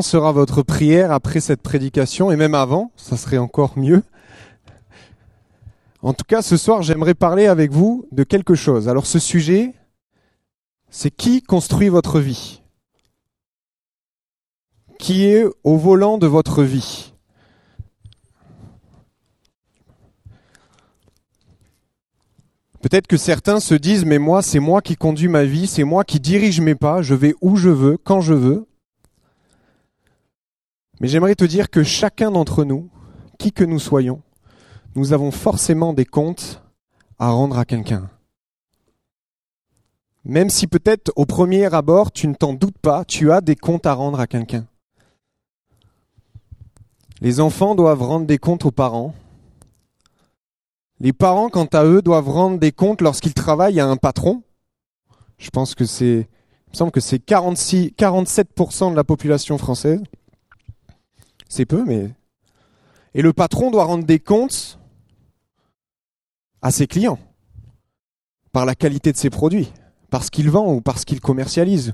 sera votre prière après cette prédication? Et même avant, ça serait encore mieux. En tout cas, ce soir, j'aimerais parler avec vous de quelque chose. Alors ce sujet, c'est qui construit votre vie? Qui est au volant de votre vie? Peut-être que certains se disent, mais moi, c'est moi qui conduis ma vie, c'est moi qui dirige mes pas, je vais où je veux, quand je veux. Mais j'aimerais te dire que chacun d'entre nous, qui que nous soyons, nous avons forcément des comptes à rendre à quelqu'un. Même si peut-être au premier abord, tu ne t'en doutes pas, tu as des comptes à rendre à quelqu'un. Les enfants doivent rendre des comptes aux parents. Les parents, quant à eux, doivent rendre des comptes lorsqu'ils travaillent à un patron. Je pense que c'est, il me semble que c'est 46, 47% de la population française. C'est peu, mais. Et le patron doit rendre des comptes à ses clients par la qualité de ses produits, parce qu'il vend ou parce qu'il commercialise,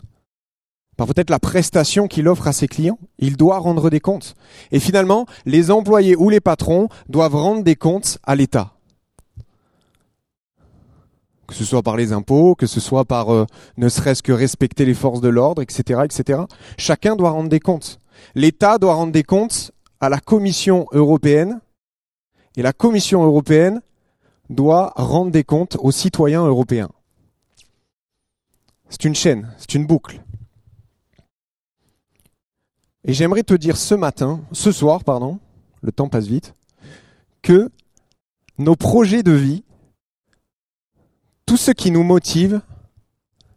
par peut-être la prestation qu'il offre à ses clients. Il doit rendre des comptes. Et finalement, les employés ou les patrons doivent rendre des comptes à l'État. Que ce soit par les impôts, que ce soit par euh, ne serait-ce que respecter les forces de l'ordre, etc., etc. Chacun doit rendre des comptes. L'État doit rendre des comptes à la Commission européenne et la Commission européenne doit rendre des comptes aux citoyens européens. C'est une chaîne, c'est une boucle. Et j'aimerais te dire ce matin, ce soir, pardon, le temps passe vite, que nos projets de vie, tout ce qui nous motive,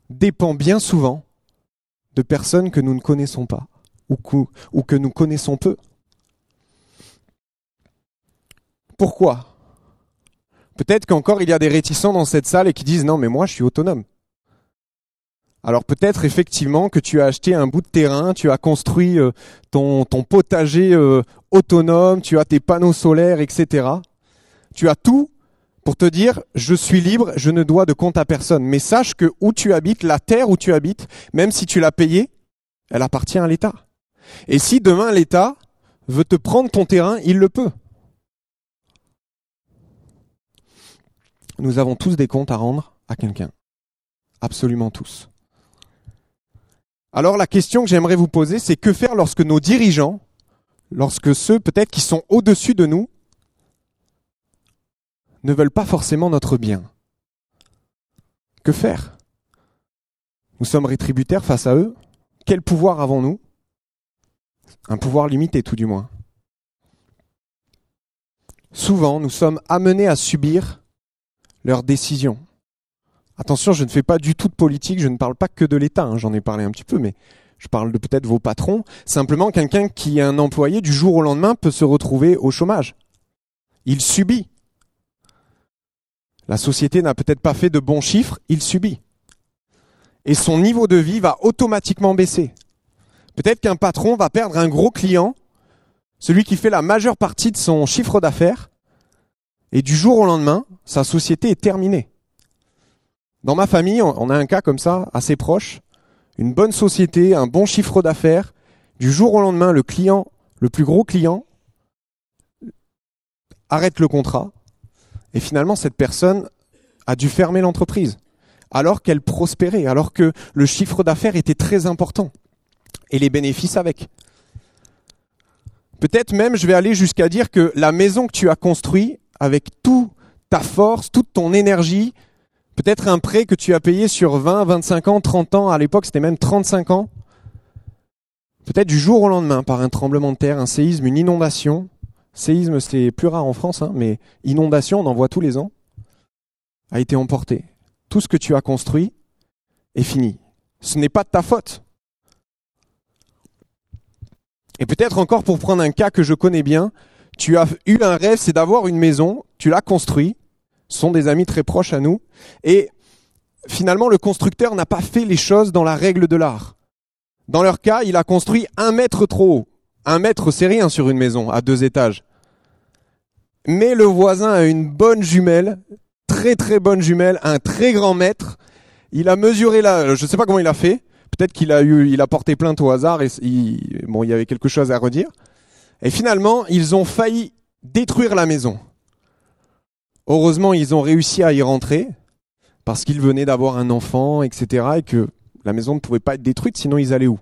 dépend bien souvent de personnes que nous ne connaissons pas ou que, ou que nous connaissons peu. Pourquoi? Peut-être qu'encore il y a des réticents dans cette salle et qui disent non mais moi je suis autonome. Alors peut-être effectivement que tu as acheté un bout de terrain, tu as construit euh, ton, ton potager euh, autonome, tu as tes panneaux solaires, etc. Tu as tout pour te dire je suis libre, je ne dois de compte à personne. Mais sache que où tu habites, la terre où tu habites, même si tu l'as payée, elle appartient à l'État. Et si demain l'État veut te prendre ton terrain, il le peut. Nous avons tous des comptes à rendre à quelqu'un. Absolument tous. Alors la question que j'aimerais vous poser, c'est que faire lorsque nos dirigeants, lorsque ceux peut-être qui sont au-dessus de nous, ne veulent pas forcément notre bien? Que faire? Nous sommes rétributaires face à eux Quel pouvoir avons-nous? Un pouvoir limité tout du moins. Souvent, nous sommes amenés à subir leurs décisions. Attention, je ne fais pas du tout de politique, je ne parle pas que de l'État, hein, j'en ai parlé un petit peu, mais je parle de peut-être vos patrons. Simplement, quelqu'un qui est un employé du jour au lendemain peut se retrouver au chômage. Il subit. La société n'a peut-être pas fait de bons chiffres, il subit. Et son niveau de vie va automatiquement baisser. Peut-être qu'un patron va perdre un gros client, celui qui fait la majeure partie de son chiffre d'affaires, et du jour au lendemain, sa société est terminée. Dans ma famille, on a un cas comme ça, assez proche. Une bonne société, un bon chiffre d'affaires. Du jour au lendemain, le client, le plus gros client, arrête le contrat. Et finalement, cette personne a dû fermer l'entreprise. Alors qu'elle prospérait, alors que le chiffre d'affaires était très important et les bénéfices avec. Peut-être même je vais aller jusqu'à dire que la maison que tu as construite avec toute ta force, toute ton énergie, peut-être un prêt que tu as payé sur 20, 25 ans, 30 ans, à l'époque c'était même 35 ans, peut-être du jour au lendemain par un tremblement de terre, un séisme, une inondation, séisme c'est plus rare en France, hein, mais inondation on en voit tous les ans, a été emporté. Tout ce que tu as construit est fini. Ce n'est pas de ta faute. Et peut-être encore pour prendre un cas que je connais bien, tu as eu un rêve, c'est d'avoir une maison, tu l'as construit, ce sont des amis très proches à nous, et finalement le constructeur n'a pas fait les choses dans la règle de l'art. Dans leur cas, il a construit un mètre trop haut. Un mètre, c'est rien sur une maison à deux étages. Mais le voisin a une bonne jumelle, très très bonne jumelle, un très grand mètre. Il a mesuré là, je ne sais pas comment il a fait, Peut-être qu'il a eu, il a porté plainte au hasard et il, bon, il y avait quelque chose à redire. Et finalement, ils ont failli détruire la maison. Heureusement, ils ont réussi à y rentrer parce qu'ils venaient d'avoir un enfant, etc. et que la maison ne pouvait pas être détruite, sinon ils allaient où?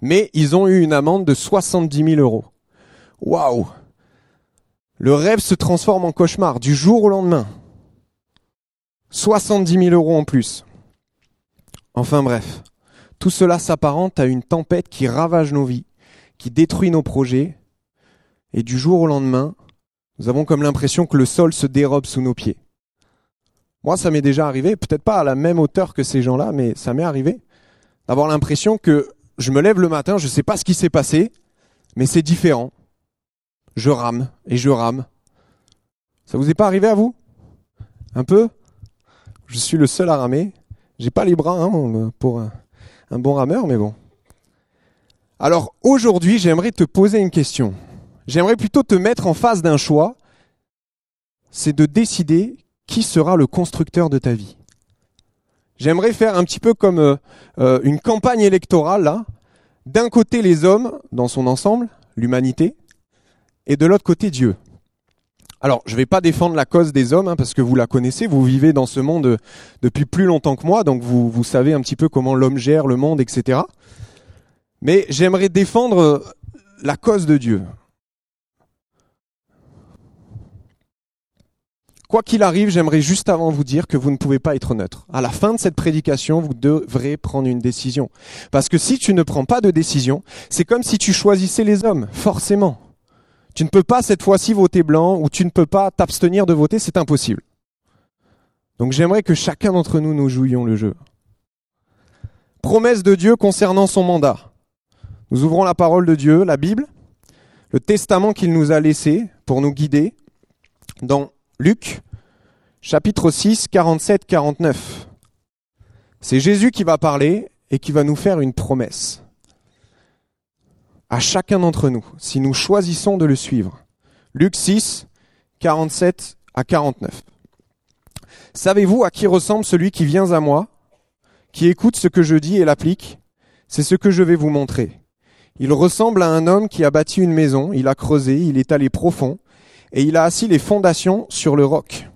Mais ils ont eu une amende de 70 000 euros. Waouh Le rêve se transforme en cauchemar du jour au lendemain. 70 000 euros en plus. Enfin bref, tout cela s'apparente à une tempête qui ravage nos vies, qui détruit nos projets, et du jour au lendemain, nous avons comme l'impression que le sol se dérobe sous nos pieds. Moi, ça m'est déjà arrivé, peut-être pas à la même hauteur que ces gens-là, mais ça m'est arrivé d'avoir l'impression que je me lève le matin, je ne sais pas ce qui s'est passé, mais c'est différent. Je rame et je rame. Ça vous est pas arrivé à vous? Un peu? Je suis le seul à ramer. J'ai pas les bras hein, pour un, bon rameur, mais bon. Alors aujourd'hui, j'aimerais te poser une question. J'aimerais plutôt te mettre en face d'un choix. C'est de décider qui sera le constructeur de ta vie. J'aimerais faire un petit peu comme euh, euh, une campagne électorale là. D'un côté les hommes dans son ensemble, l'humanité, et de l'autre côté Dieu. Alors, je ne vais pas défendre la cause des hommes, hein, parce que vous la connaissez, vous vivez dans ce monde depuis plus longtemps que moi, donc vous, vous savez un petit peu comment l'homme gère le monde, etc. Mais j'aimerais défendre la cause de Dieu. Quoi qu'il arrive, j'aimerais juste avant vous dire que vous ne pouvez pas être neutre. À la fin de cette prédication, vous devrez prendre une décision. Parce que si tu ne prends pas de décision, c'est comme si tu choisissais les hommes, forcément. Tu ne peux pas cette fois-ci voter blanc ou tu ne peux pas t'abstenir de voter, c'est impossible. Donc j'aimerais que chacun d'entre nous nous jouions le jeu. Promesse de Dieu concernant son mandat. Nous ouvrons la parole de Dieu, la Bible, le testament qu'il nous a laissé pour nous guider dans Luc chapitre 6 47 49. C'est Jésus qui va parler et qui va nous faire une promesse à chacun d'entre nous, si nous choisissons de le suivre. Luc 6, 47 à 49. Savez-vous à qui ressemble celui qui vient à moi, qui écoute ce que je dis et l'applique? C'est ce que je vais vous montrer. Il ressemble à un homme qui a bâti une maison, il a creusé, il est allé profond, et il a assis les fondations sur le roc.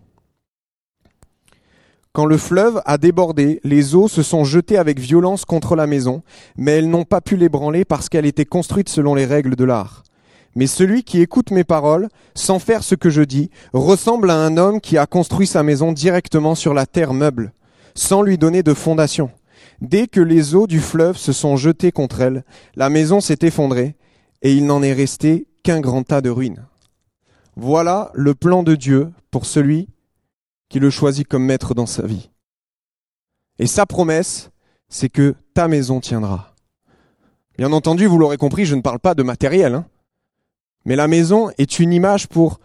Quand le fleuve a débordé, les eaux se sont jetées avec violence contre la maison, mais elles n'ont pas pu l'ébranler parce qu'elle était construite selon les règles de l'art. Mais celui qui écoute mes paroles, sans faire ce que je dis, ressemble à un homme qui a construit sa maison directement sur la terre meuble, sans lui donner de fondation. Dès que les eaux du fleuve se sont jetées contre elle, la maison s'est effondrée, et il n'en est resté qu'un grand tas de ruines. Voilà le plan de Dieu pour celui qui le choisit comme maître dans sa vie. Et sa promesse, c'est que ta maison tiendra. Bien entendu, vous l'aurez compris, je ne parle pas de matériel. Hein. mais la maison est une image pour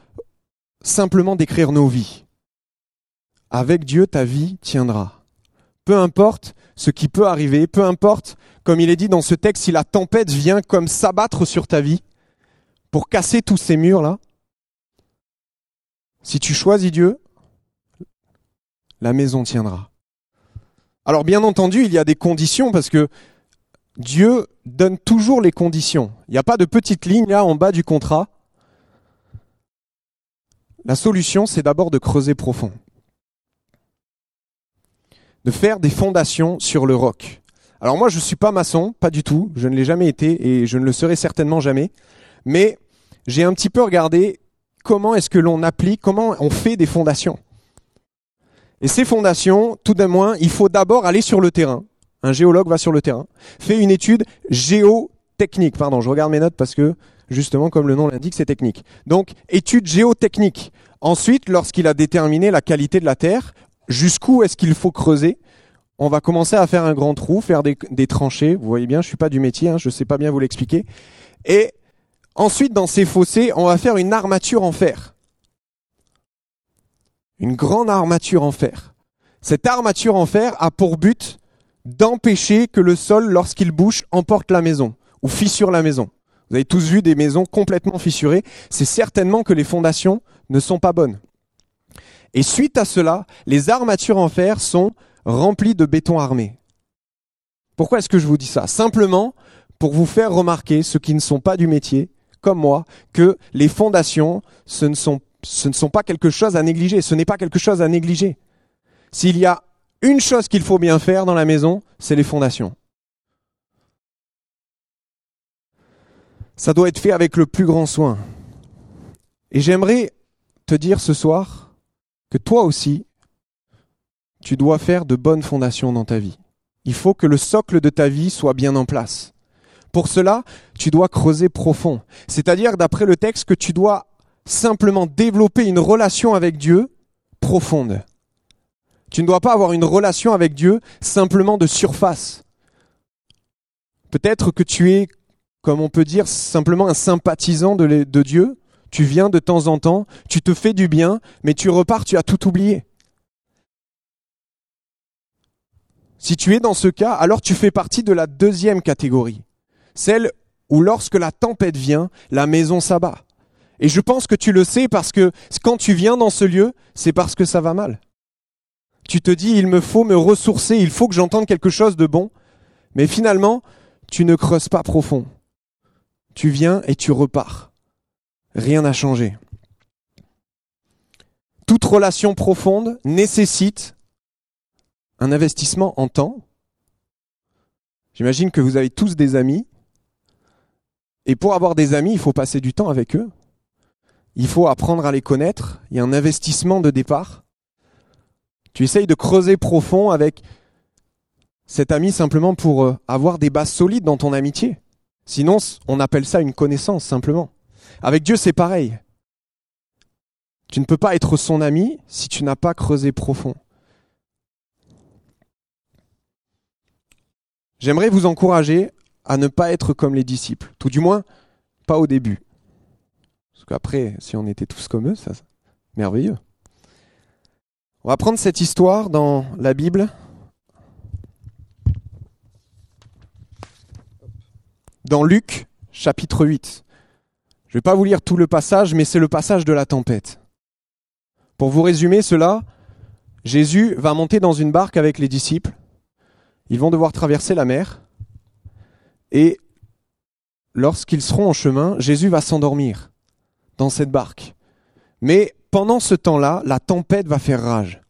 simplement décrire nos vies. Avec Dieu, ta vie tiendra. Peu importe ce qui peut arriver, peu importe, comme il est dit dans ce texte, si la tempête vient comme s'abattre sur ta vie, pour casser tous ces murs-là, si tu choisis Dieu, la maison tiendra. Alors bien entendu, il y a des conditions parce que Dieu donne toujours les conditions. Il n'y a pas de petite ligne là en bas du contrat. La solution, c'est d'abord de creuser profond. De faire des fondations sur le roc. Alors moi, je ne suis pas maçon, pas du tout. Je ne l'ai jamais été et je ne le serai certainement jamais. Mais j'ai un petit peu regardé comment est-ce que l'on applique, comment on fait des fondations. Et ces fondations, tout d'un moins, il faut d'abord aller sur le terrain. Un géologue va sur le terrain, fait une étude géotechnique. Pardon, je regarde mes notes parce que, justement, comme le nom l'indique, c'est technique. Donc, étude géotechnique. Ensuite, lorsqu'il a déterminé la qualité de la terre, jusqu'où est-ce qu'il faut creuser, on va commencer à faire un grand trou, faire des, tranchées. Vous voyez bien, je suis pas du métier, hein, je sais pas bien vous l'expliquer. Et ensuite, dans ces fossés, on va faire une armature en fer une grande armature en fer. Cette armature en fer a pour but d'empêcher que le sol, lorsqu'il bouge, emporte la maison ou fissure la maison. Vous avez tous vu des maisons complètement fissurées. C'est certainement que les fondations ne sont pas bonnes. Et suite à cela, les armatures en fer sont remplies de béton armé. Pourquoi est-ce que je vous dis ça? Simplement pour vous faire remarquer, ceux qui ne sont pas du métier, comme moi, que les fondations, ce ne sont, ce ne sont pas quelque chose à négliger. Ce n'est pas quelque chose à négliger. S'il y a une chose qu'il faut bien faire dans la maison, c'est les fondations. Ça doit être fait avec le plus grand soin. Et j'aimerais te dire ce soir que toi aussi, tu dois faire de bonnes fondations dans ta vie. Il faut que le socle de ta vie soit bien en place. Pour cela, tu dois creuser profond. C'est-à-dire, d'après le texte, que tu dois simplement développer une relation avec Dieu profonde. Tu ne dois pas avoir une relation avec Dieu simplement de surface. Peut-être que tu es, comme on peut dire, simplement un sympathisant de, Dieu. Tu viens de temps en temps, tu te fais du bien, mais tu repars, tu as tout oublié. Si tu es dans ce cas, alors tu fais partie de la deuxième catégorie, celle où lorsque la tempête vient, la maison s'abat. Et je pense que tu le sais parce que quand tu viens dans ce lieu, c'est parce que ça va mal. Tu te dis, il me faut me ressourcer, il faut que j'entende quelque chose de bon. Mais finalement, tu ne creuses pas profond. Tu viens et tu repars. Rien n'a changé. Toute relation profonde nécessite un investissement en temps. J'imagine que vous avez tous des amis. Et pour avoir des amis, il faut passer du temps avec eux. Il faut apprendre à les connaître. Il y a un investissement de départ. Tu essayes de creuser profond avec cet ami simplement pour euh, avoir des bases solides dans ton amitié. Sinon, on appelle ça une connaissance simplement. Avec Dieu, c'est pareil. Tu ne peux pas être son ami si tu n'as pas creusé profond. J'aimerais vous encourager à ne pas être comme les disciples, tout du moins pas au début. Parce qu'après, si on était tous comme eux, ça, merveilleux. On va prendre cette histoire dans la Bible. Dans Luc, chapitre 8. Je ne vais pas vous lire tout le passage, mais c'est le passage de la tempête. Pour vous résumer cela, Jésus va monter dans une barque avec les disciples. Ils vont devoir traverser la mer. Et lorsqu'ils seront en chemin, Jésus va s'endormir dans cette barque. Mais pendant ce temps-là, la tempête va faire rage.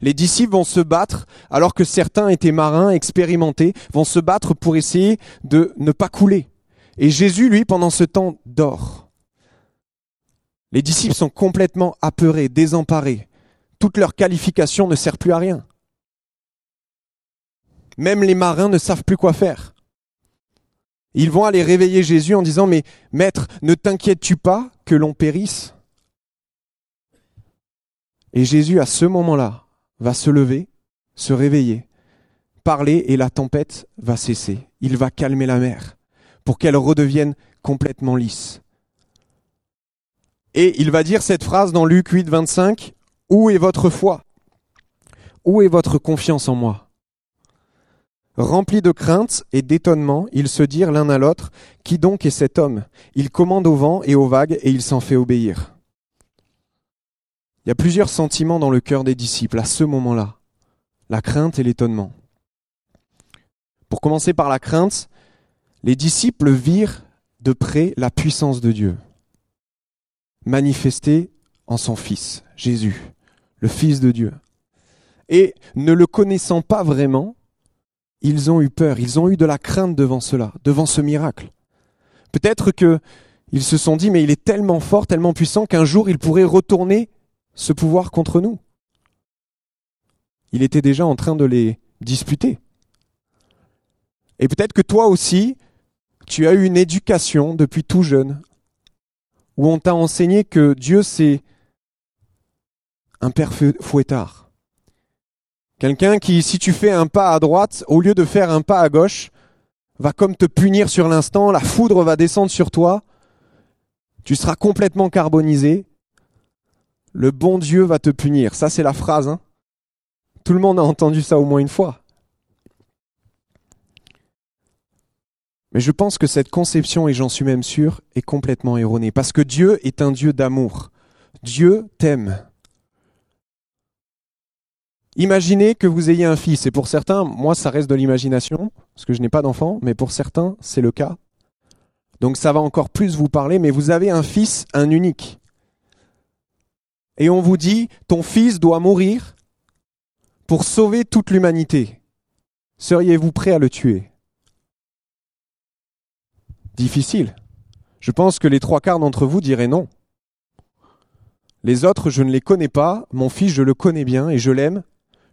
Les disciples vont se battre, alors que certains étaient marins expérimentés, vont se battre pour essayer de ne pas couler. Et Jésus, lui, pendant ce temps, dort. Les disciples sont complètement apeurés, désemparés. Toute leur qualification ne sert plus à rien. Même les marins ne savent plus quoi faire. Ils vont aller réveiller Jésus en disant, mais maître, ne t'inquiètes-tu pas que l'on périsse? Et Jésus, à ce moment-là, va se lever, se réveiller, parler et la tempête va cesser. Il va calmer la mer pour qu'elle redevienne complètement lisse. Et il va dire cette phrase dans Luc 8, 25, Où est votre foi? Où est votre confiance en moi? Remplis de crainte et d'étonnement, ils se dirent l'un à l'autre, Qui donc est cet homme? Il commande au vent et aux vagues et il s'en fait obéir. Il y a plusieurs sentiments dans le cœur des disciples à ce moment-là. La crainte et l'étonnement. Pour commencer par la crainte, les disciples virent de près la puissance de Dieu, manifestée en son Fils, Jésus, le Fils de Dieu. Et ne le connaissant pas vraiment, ils ont eu peur, ils ont eu de la crainte devant cela, devant ce miracle. Peut-être que ils se sont dit, mais il est tellement fort, tellement puissant qu'un jour il pourrait retourner ce pouvoir contre nous. Il était déjà en train de les disputer. Et peut-être que toi aussi, tu as eu une éducation depuis tout jeune, où on t'a enseigné que Dieu c'est un père fouettard. Quelqu'un qui, si tu fais un pas à droite, au lieu de faire un pas à gauche, va comme te punir sur l'instant, la foudre va descendre sur toi, tu seras complètement carbonisé, le bon Dieu va te punir. Ça, c'est la phrase. Hein. Tout le monde a entendu ça au moins une fois. Mais je pense que cette conception, et j'en suis même sûr, est complètement erronée. Parce que Dieu est un Dieu d'amour. Dieu t'aime. Imaginez que vous ayez un fils, et pour certains, moi ça reste de l'imagination, parce que je n'ai pas d'enfant, mais pour certains c'est le cas. Donc ça va encore plus vous parler, mais vous avez un fils, un unique. Et on vous dit, ton fils doit mourir pour sauver toute l'humanité. Seriez-vous prêt à le tuer? Difficile. Je pense que les trois quarts d'entre vous diraient non. Les autres, je ne les connais pas, mon fils, je le connais bien et je l'aime,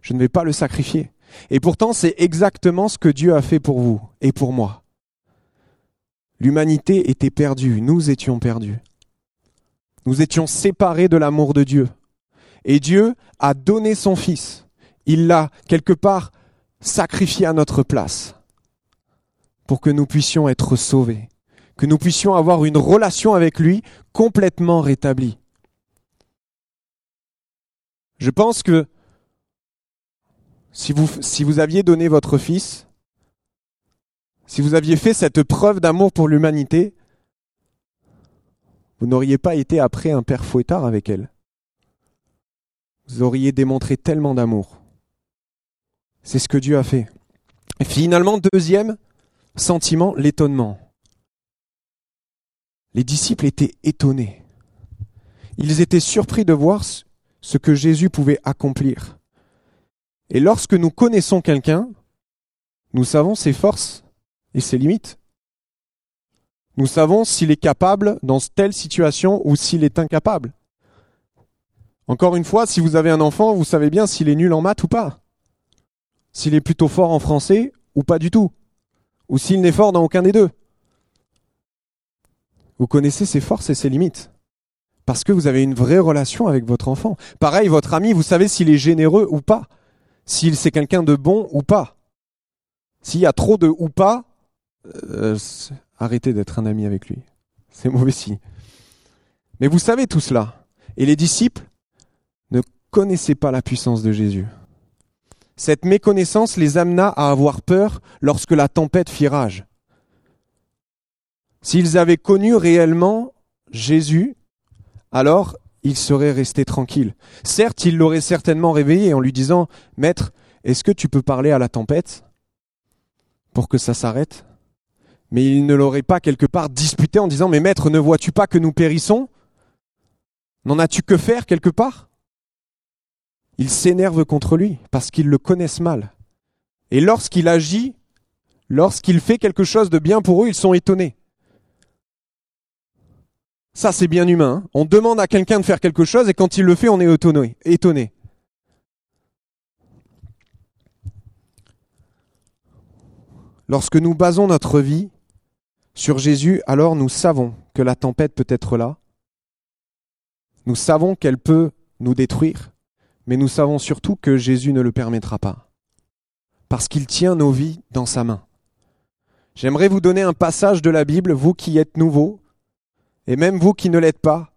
je ne vais pas le sacrifier. Et pourtant, c'est exactement ce que Dieu a fait pour vous et pour moi. L'humanité était perdue, nous étions perdus. Nous étions séparés de l'amour de Dieu. Et Dieu a donné son Fils. Il l'a quelque part sacrifié à notre place pour que nous puissions être sauvés, que nous puissions avoir une relation avec lui complètement rétablie. Je pense que si vous, aviez donné votre fils, si vous aviez fait cette preuve d'amour pour l'humanité, vous n'auriez pas été après un père fouettard avec elle. Vous auriez démontré tellement d'amour. C'est ce que Dieu a fait. Et finalement, deuxième sentiment, l'étonnement. Les disciples étaient étonnés. Ils étaient surpris de voir ce que Jésus pouvait accomplir. Et lorsque nous connaissons quelqu'un, nous savons ses forces et ses limites. Nous savons s'il est capable dans telle situation ou s'il est incapable. Encore une fois, si vous avez un enfant, vous savez bien s'il est nul en maths ou pas. S'il est plutôt fort en français ou pas du tout. Ou s'il n'est fort dans aucun des deux. Vous connaissez ses forces et ses limites. Parce que vous avez une vraie relation avec votre enfant. Pareil, votre ami, vous savez s'il est généreux ou pas s'il c'est quelqu'un de bon ou pas. S'il y a trop de ou pas, euh, arrêtez d'être un ami avec lui. C'est mauvais signe. Mais vous savez tout cela. Et les disciples ne connaissaient pas la puissance de Jésus. Cette méconnaissance les amena à avoir peur lorsque la tempête fit rage. S'ils avaient connu réellement Jésus, alors il serait resté tranquille. Certes, il l'aurait certainement réveillé en lui disant Maître, est-ce que tu peux parler à la tempête pour que ça s'arrête? Mais il ne l'aurait pas quelque part disputé en disant Mais maître, ne vois-tu pas que nous périssons? N'en as-tu que faire quelque part? Ils s'énervent contre lui parce qu'ils le connaissent mal. Et lorsqu'il agit, lorsqu'il fait quelque chose de bien pour eux, ils sont étonnés. Ça, c'est bien humain. Hein. on demande à quelqu'un de faire quelque chose et quand il le fait, on est étonné. étonné. Lorsque nous basons notre vie sur Jésus, alors nous savons que la tempête peut être là. Nous savons qu'elle peut nous détruire, mais nous savons surtout que Jésus ne le permettra pas, parce qu'il tient nos vies dans sa main. J'aimerais vous donner un passage de la Bible, vous qui êtes nouveaux, et même vous qui ne l'êtes pas,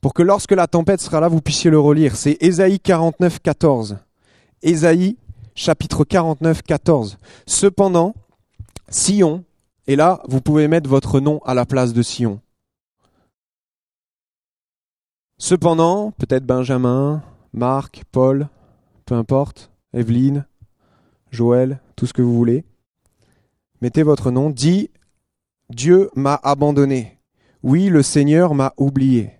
pour que lorsque la tempête sera là, vous puissiez le relire. C'est Ésaïe 49, 14. Ésaïe chapitre 49, 14. Cependant, Sion, et là, vous pouvez mettre votre nom à la place de Sion. Cependant, peut-être Benjamin, Marc, Paul, peu importe, Evelyne, Joël, tout ce que vous voulez. Mettez votre nom, dit Dieu m'a abandonné. Oui, le Seigneur m'a oublié.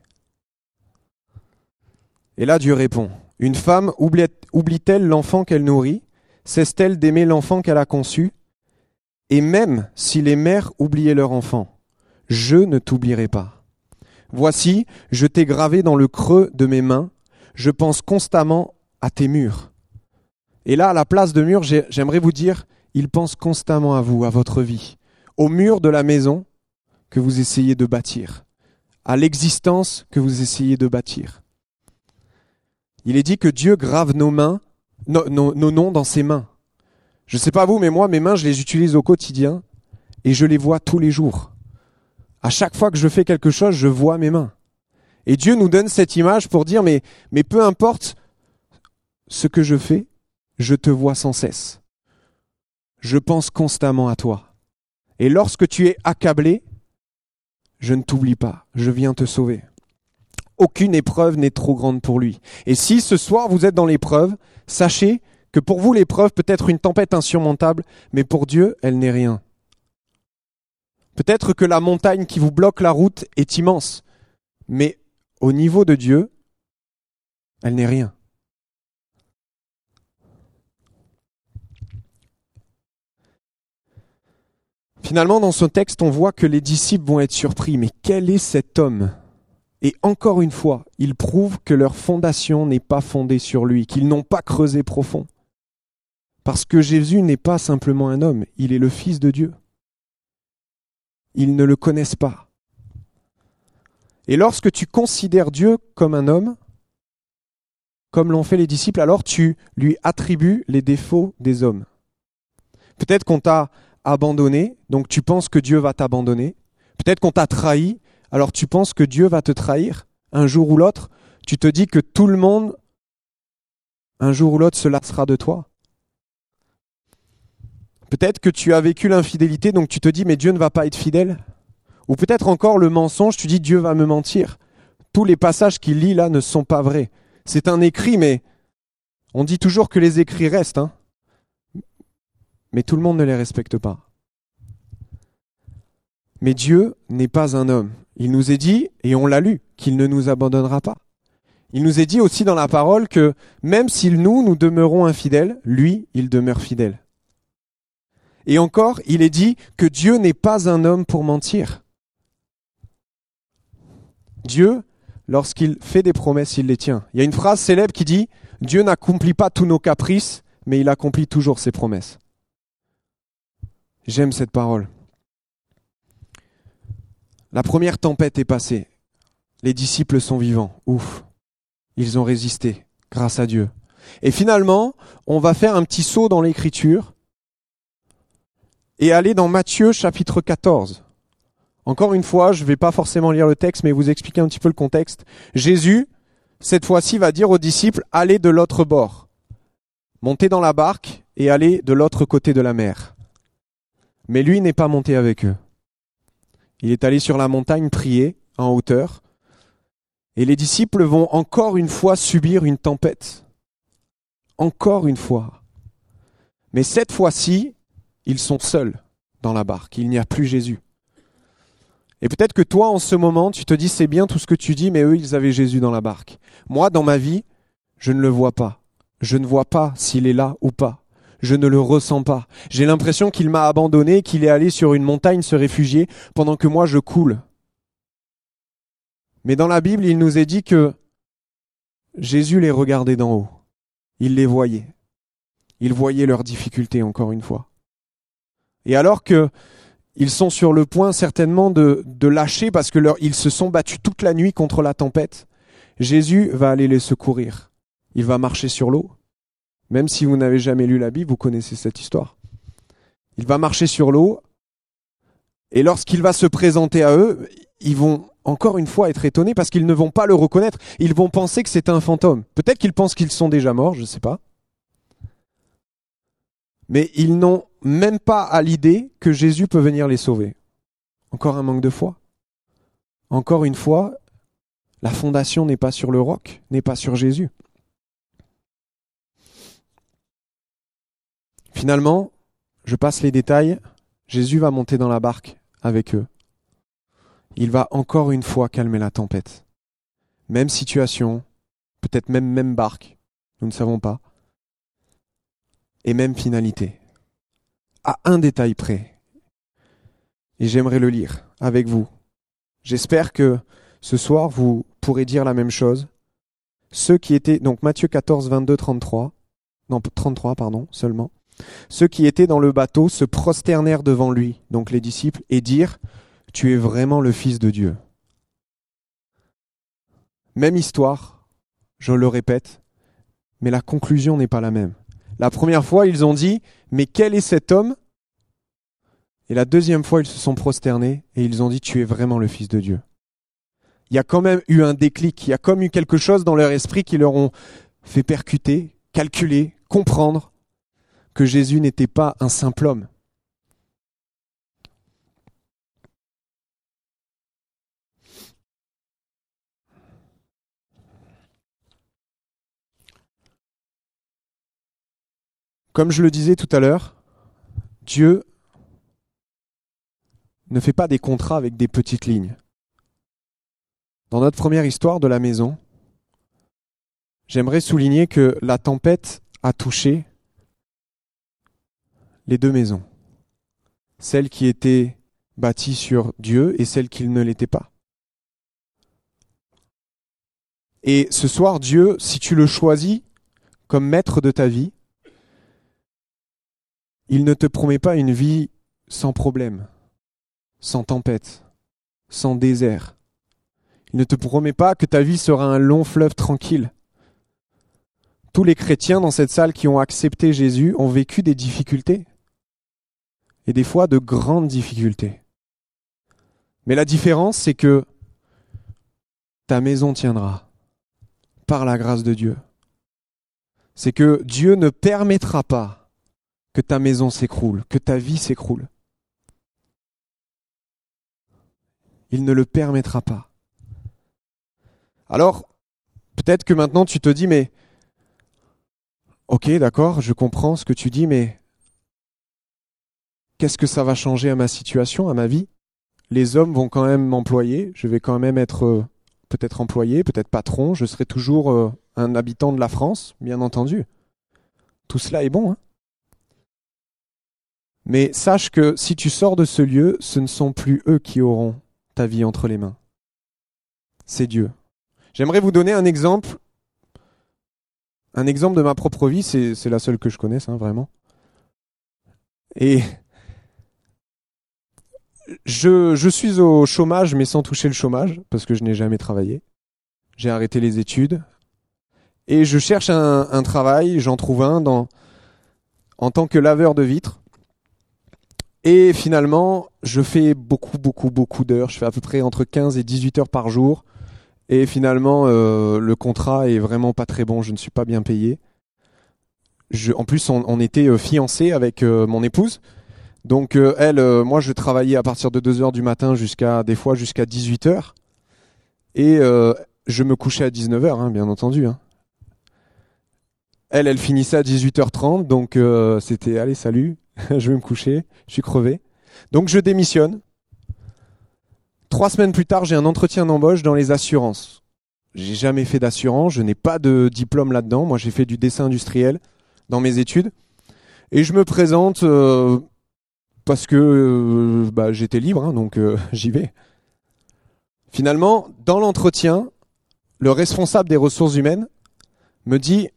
Et là Dieu répond, Une femme oublie-t-elle l'enfant qu'elle nourrit? Cesse-t-elle d'aimer l'enfant qu'elle a conçu? Et même si les mères oubliaient leur enfant, je ne t'oublierai pas. Voici, je t'ai gravé dans le creux de mes mains, je pense constamment à tes murs. Et là, à la place de murs, j'aimerais vous dire, il pense constamment à vous, à votre vie, au mur de la maison, que vous essayez de bâtir, à l'existence que vous essayez de bâtir. Il est dit que Dieu grave nos mains, nos, noms dans ses mains. Je ne sais pas vous, mais moi, mes mains, je les utilise au quotidien et je les vois tous les jours. À chaque fois que je fais quelque chose, je vois mes mains. Et Dieu nous donne cette image pour dire, mais, mais peu importe ce que je fais, je te vois sans cesse. Je pense constamment à toi. Et lorsque tu es accablé, je ne t'oublie pas, je viens te sauver. aucune épreuve n'est trop grande pour lui. Et si ce soir vous êtes dans l'épreuve, sachez que pour vous l'épreuve peut être une tempête insurmontable, mais pour Dieu elle n'est rien. Peut-être que la montagne qui vous bloque la route est immense, mais au niveau de Dieu, elle n'est rien. Finalement, dans ce texte, on voit que les disciples vont être surpris. Mais quel est cet homme? Et encore une fois, il prouve que leur fondation n'est pas fondée sur lui, qu'ils n'ont pas creusé profond. Parce que Jésus n'est pas simplement un homme, il est le Fils de Dieu. Ils ne le connaissent pas. Et lorsque tu considères Dieu comme un homme, comme l'ont fait les disciples, alors tu lui attribues les défauts des hommes. Peut-être qu'on t'a abandonné, donc tu penses que Dieu va t'abandonner. Peut-être qu'on t'a trahi, alors tu penses que Dieu va te trahir un jour ou l'autre. Tu te dis que tout le monde, un jour ou l'autre, se lassera de toi. Peut-être que tu as vécu l'infidélité, donc tu te dis mais Dieu ne va pas être fidèle. Ou peut-être encore le mensonge, tu dis Dieu va me mentir. Tous les passages qu'il lit là ne sont pas vrais. C'est un écrit, mais on dit toujours que les écrits restent. Hein mais tout le monde ne les respecte pas. Mais Dieu n'est pas un homme. Il nous est dit, et on l'a lu, qu'il ne nous abandonnera pas. Il nous est dit aussi dans la parole que même si nous, nous demeurons infidèles, lui, il demeure fidèle. Et encore, il est dit que Dieu n'est pas un homme pour mentir. Dieu, lorsqu'il fait des promesses, il les tient. Il y a une phrase célèbre qui dit Dieu n'accomplit pas tous nos caprices, mais il accomplit toujours ses promesses. J'aime cette parole. La première tempête est passée. Les disciples sont vivants. Ouf. Ils ont résisté, grâce à Dieu. Et finalement, on va faire un petit saut dans l'écriture et aller dans Matthieu chapitre 14. Encore une fois, je ne vais pas forcément lire le texte, mais vous expliquer un petit peu le contexte. Jésus, cette fois-ci, va dire aux disciples, allez de l'autre bord. Montez dans la barque et allez de l'autre côté de la mer. Mais lui n'est pas monté avec eux. Il est allé sur la montagne prier en hauteur. Et les disciples vont encore une fois subir une tempête. Encore une fois. Mais cette fois-ci, ils sont seuls dans la barque. Il n'y a plus Jésus. Et peut-être que toi, en ce moment, tu te dis, c'est bien tout ce que tu dis, mais eux, ils avaient Jésus dans la barque. Moi, dans ma vie, je ne le vois pas. Je ne vois pas s'il est là ou pas je ne le ressens pas. J'ai l'impression qu'il m'a abandonné, qu'il est allé sur une montagne se réfugier pendant que moi je coule. Mais dans la Bible, il nous est dit que Jésus les regardait d'en haut. Il les voyait. Il voyait leurs difficultés encore une fois. Et alors que ils sont sur le point certainement de, de lâcher parce que ils se sont battus toute la nuit contre la tempête, Jésus va aller les secourir. Il va marcher sur l'eau. Même si vous n'avez jamais lu la Bible, vous connaissez cette histoire. Il va marcher sur l'eau, et lorsqu'il va se présenter à eux, ils vont encore une fois être étonnés parce qu'ils ne vont pas le reconnaître. Ils vont penser que c'est un fantôme. Peut-être qu'ils pensent qu'ils sont déjà morts, je ne sais pas. Mais ils n'ont même pas à l'idée que Jésus peut venir les sauver. Encore un manque de foi. Encore une fois, la fondation n'est pas sur le roc, n'est pas sur Jésus. Finalement, je passe les détails, Jésus va monter dans la barque avec eux. Il va encore une fois calmer la tempête. Même situation, peut-être même même barque, nous ne savons pas. Et même finalité. À un détail près. Et j'aimerais le lire avec vous. J'espère que ce soir vous pourrez dire la même chose. Ceux qui étaient, donc Matthieu 14, 22, 33, non 33 pardon, seulement. Ceux qui étaient dans le bateau se prosternèrent devant lui, donc les disciples, et dirent, Tu es vraiment le Fils de Dieu. Même histoire, je le répète, mais la conclusion n'est pas la même. La première fois, ils ont dit, Mais quel est cet homme? Et la deuxième fois, ils se sont prosternés et ils ont dit, Tu es vraiment le Fils de Dieu. Il y a quand même eu un déclic, il y a comme eu quelque chose dans leur esprit qui leur ont fait percuter, calculer, comprendre que Jésus n'était pas un simple homme. Comme je le disais tout à l'heure, Dieu ne fait pas des contrats avec des petites lignes. Dans notre première histoire de la maison, j'aimerais souligner que la tempête a touché les deux maisons. Celle qui était bâtie sur Dieu et celle qui ne l'était pas. Et ce soir, Dieu, si tu le choisis comme maître de ta vie, il ne te promet pas une vie sans problème, sans tempête, sans désert. Il ne te promet pas que ta vie sera un long fleuve tranquille. Tous les chrétiens dans cette salle qui ont accepté Jésus ont vécu des difficultés. Et des fois de grandes difficultés. Mais la différence, c'est que ta maison tiendra par la grâce de Dieu. C'est que Dieu ne permettra pas que ta maison s'écroule, que ta vie s'écroule. Il ne le permettra pas. Alors, peut-être que maintenant tu te dis, mais ok, d'accord, je comprends ce que tu dis, mais qu'est-ce que ça va changer à ma situation, à ma vie? Les hommes vont quand même m'employer, je vais quand même être euh, peut-être employé, peut-être patron, je serai toujours euh, un habitant de la France, bien entendu. Tout cela est bon. Hein Mais sache que si tu sors de ce lieu, ce ne sont plus eux qui auront ta vie entre les mains. C'est Dieu. J'aimerais vous donner un exemple. Un exemple de ma propre vie, c'est la seule que je connaisse, hein, vraiment. Et je, suis au chômage, mais sans toucher le chômage, parce que je n'ai jamais travaillé. J'ai arrêté les études. Et je cherche un, travail, j'en trouve un en tant que laveur de vitres. Et finalement, je fais beaucoup, beaucoup, beaucoup d'heures. Je fais à peu près entre 15 et 18 heures par jour. Et finalement, euh, le contrat est vraiment pas très bon. Je ne suis pas bien payé. En plus, on, on était euh, fiancés avec euh, mon épouse. Donc euh, elle, euh, moi je travaillais à partir de 2h du matin jusqu'à des fois jusqu'à 18h. Et euh, je me couchais à 19h, hein, bien entendu. Hein. Elle, elle finissait à 18h30, donc c'était allez salut, je vais me coucher, je suis crevé. Donc je démissionne. Trois semaines plus tard, j'ai un entretien d'embauche dans les assurances. J'ai jamais fait d'assurance, je n'ai pas de diplôme là-dedans. Moi, j'ai fait du dessin industriel dans mes études. Et je me présente euh, parce que euh, bah, j'étais libre, hein, donc euh, j'y vais. Finalement, dans l'entretien, le responsable des ressources humaines me dit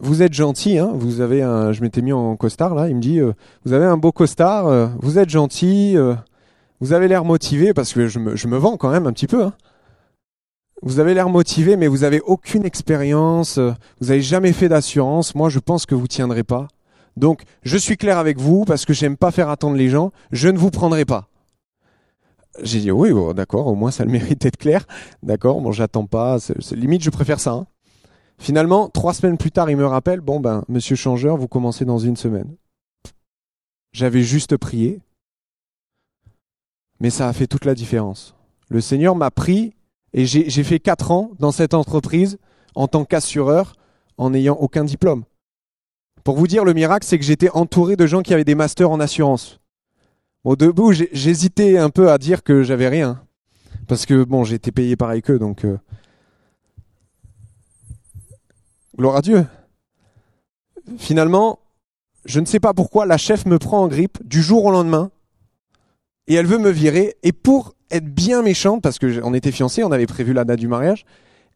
vous êtes gentil, hein, vous avez un, je m'étais mis en costard là, il me dit, euh, vous avez un beau costard, vous êtes gentil, vous avez l'air motivé, parce que je me, vends quand même un petit peu. Hein. Vous avez l'air motivé, mais vous avez aucune expérience, vous avez jamais fait d'assurance. Moi, je pense que vous tiendrez pas. Donc, je suis clair avec vous parce que j'aime pas faire attendre les gens. Je ne vous prendrai pas. J'ai dit oui, d'accord, au moins ça le mérite d'être clair. D'accord, bon, j'attends pas. limite, je préfère ça. hein. Finalement, trois semaines plus tard, il me rappelle, bon ben, Monsieur Changeur, vous commencez dans une semaine. J'avais juste prié, mais ça a fait toute la différence. Le Seigneur m'a pris et j'ai fait quatre ans dans cette entreprise en tant qu'assureur en n'ayant aucun diplôme. Pour vous dire, le miracle, c'est que j'étais entouré de gens qui avaient des masters en assurance. Au debout, j'ai- j'hésitais un peu à dire que j'avais rien. Parce que, bon, j'étais payé pareil qu'eux, donc... euh, Gloire à Dieu. Finalement, je ne sais pas pourquoi, la chef me prend en grippe du jour au lendemain et elle veut me virer. Et pour être bien méchante, parce que j- on était fiancés, on avait prévu la date du mariage,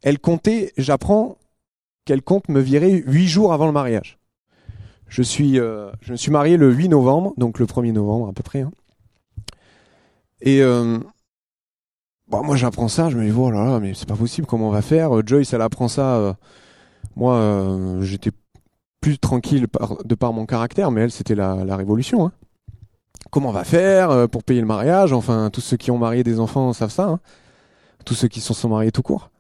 elle comptait, j'apprends qu'elle compte me virer huit jours avant le mariage. Je suis, euh, je me suis marié le 8 novembre, donc le 1er novembre à peu près. hein. Et euh, bon, moi j'apprends ça, je me dis, oh là là, mais c'est pas possible, comment on va faire? Euh, Joyce, elle apprend ça. moi, j'étais plus tranquille de par mon caractère, mais elle, c'était la, révolution. hein. Comment on va faire pour payer le mariage? Enfin, tous ceux qui ont marié des enfants savent ça. hein. Tous ceux qui se sont mariés tout court.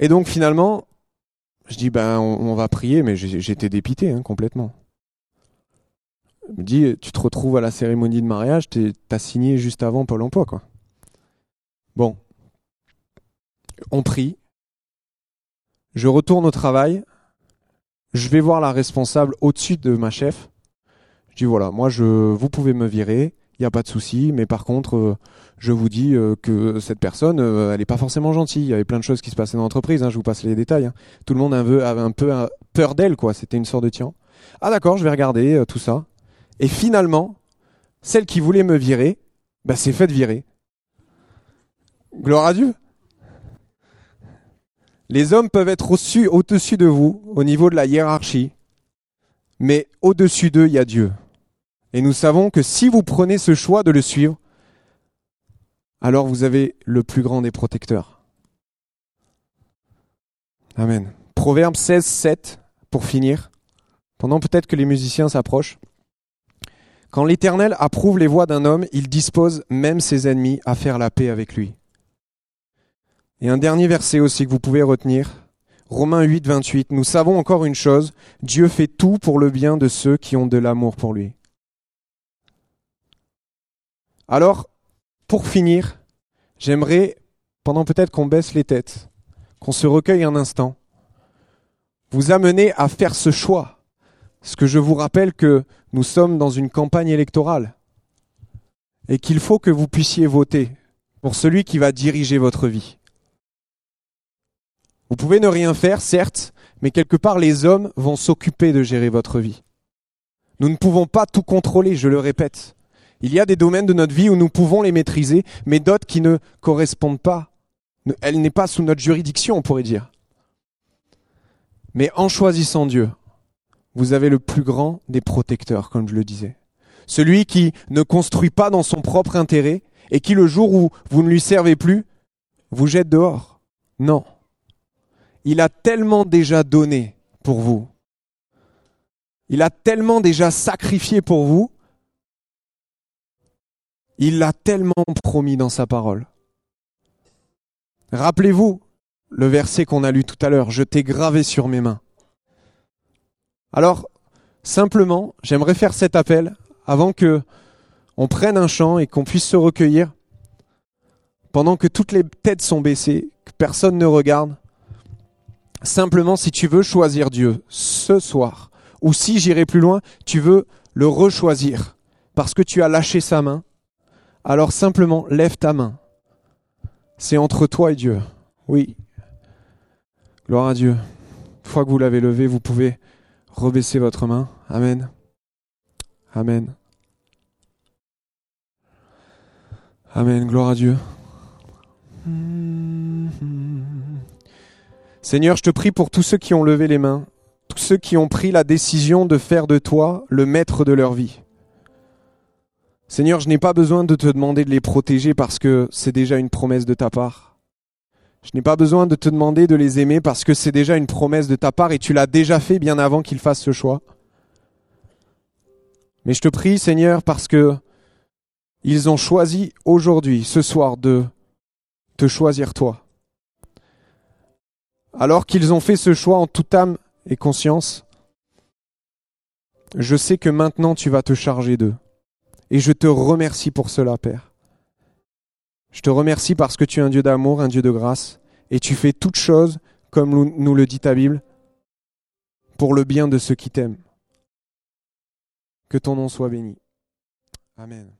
Et donc, finalement, je dis, ben, on, va prier, mais j'étais dépité hein, complètement. Me dis, tu te retrouves à la cérémonie de mariage, t'as signé juste avant Pôle emploi, quoi. Bon. On prie. Je retourne au travail. je vais voir la responsable au-dessus de ma chef. Je dis voilà, moi je, vous pouvez me virer, il n'y a pas de souci, mais par contre, euh, je vous dis euh, que cette personne, euh, elle n'est pas forcément gentille. Il y avait plein de choses qui se passaient dans l'entreprise, hein, je vous passe les détails. hein. Tout le monde avait, un peu peur d'elle, quoi. C'était une sorte de tien. Ah d'accord, je vais regarder tout ça. Et finalement, celle qui voulait me virer, bah, s'est faite virer. Gloire à Dieu. Les hommes peuvent être au-dessus, au-dessus de vous, au niveau de la hiérarchie, mais au-dessus d'eux, il y a Dieu. Et nous savons que si vous prenez ce choix de le suivre, alors vous avez le plus grand des protecteurs. Amen. Proverbe 16, 7, pour finir, pendant peut-être que les musiciens s'approchent. Quand l'Éternel approuve les voies d'un homme, il dispose même ses ennemis à faire la paix avec lui. Et un dernier verset aussi que vous pouvez retenir. Romains 8, 28. Nous savons encore une chose. Dieu fait tout pour le bien de ceux qui ont de l'amour pour lui. Alors, pour finir, j'aimerais, pendant peut-être qu'on baisse les têtes, qu'on se recueille un instant, vous amener à faire ce choix. Parce que je vous rappelle que nous sommes dans une campagne électorale et qu'il faut que vous puissiez voter pour celui qui va diriger votre vie. Vous pouvez ne rien faire, certes, mais quelque part les hommes vont s'occuper de gérer votre vie. Nous ne pouvons pas tout contrôler, je le répète. Il y a des domaines de notre vie où nous pouvons les maîtriser, mais d'autres qui ne correspondent pas. Elle n'est pas sous notre juridiction, on pourrait dire. Mais en choisissant Dieu, vous avez le plus grand des protecteurs, comme je le disais. Celui qui ne construit pas dans son propre intérêt et qui, le jour où vous ne lui servez plus, vous jette dehors. Non. Il a tellement déjà donné pour vous. Il a tellement déjà sacrifié pour vous. Il l'a tellement promis dans sa parole. Rappelez-vous le verset qu'on a lu tout à l'heure, je t'ai gravé sur mes mains. Alors, simplement, j'aimerais faire cet appel avant que on prenne un chant et qu'on puisse se recueillir pendant que toutes les têtes sont baissées, que personne ne regarde. Simplement, si tu veux choisir Dieu ce soir, ou si j'irai plus loin, tu veux le rechoisir parce que tu as lâché sa main, alors simplement lève ta main. C'est entre toi et Dieu. Oui. Gloire à Dieu. Une fois que vous l'avez levé, vous pouvez rebaisser votre main. Amen. Amen. Amen. Gloire à Dieu. Seigneur, je te prie pour tous ceux qui ont levé les mains, tous ceux qui ont pris la décision de faire de toi le maître de leur vie. Seigneur, je n'ai pas besoin de te demander de les protéger parce que c'est déjà une promesse de ta part. Je n'ai pas besoin de te demander de les aimer parce que c'est déjà une promesse de ta part et tu l'as déjà fait bien avant qu'ils fassent ce choix. Mais je te prie, Seigneur, parce que ils ont choisi aujourd'hui, ce soir, de te choisir toi. Alors qu'ils ont fait ce choix en toute âme et conscience, je sais que maintenant tu vas te charger d'eux. Et je te remercie pour cela, Père. Je te remercie parce que tu es un Dieu d'amour, un Dieu de grâce, et tu fais toutes choses, comme nous le dit ta Bible, pour le bien de ceux qui t'aiment. Que ton nom soit béni. Amen.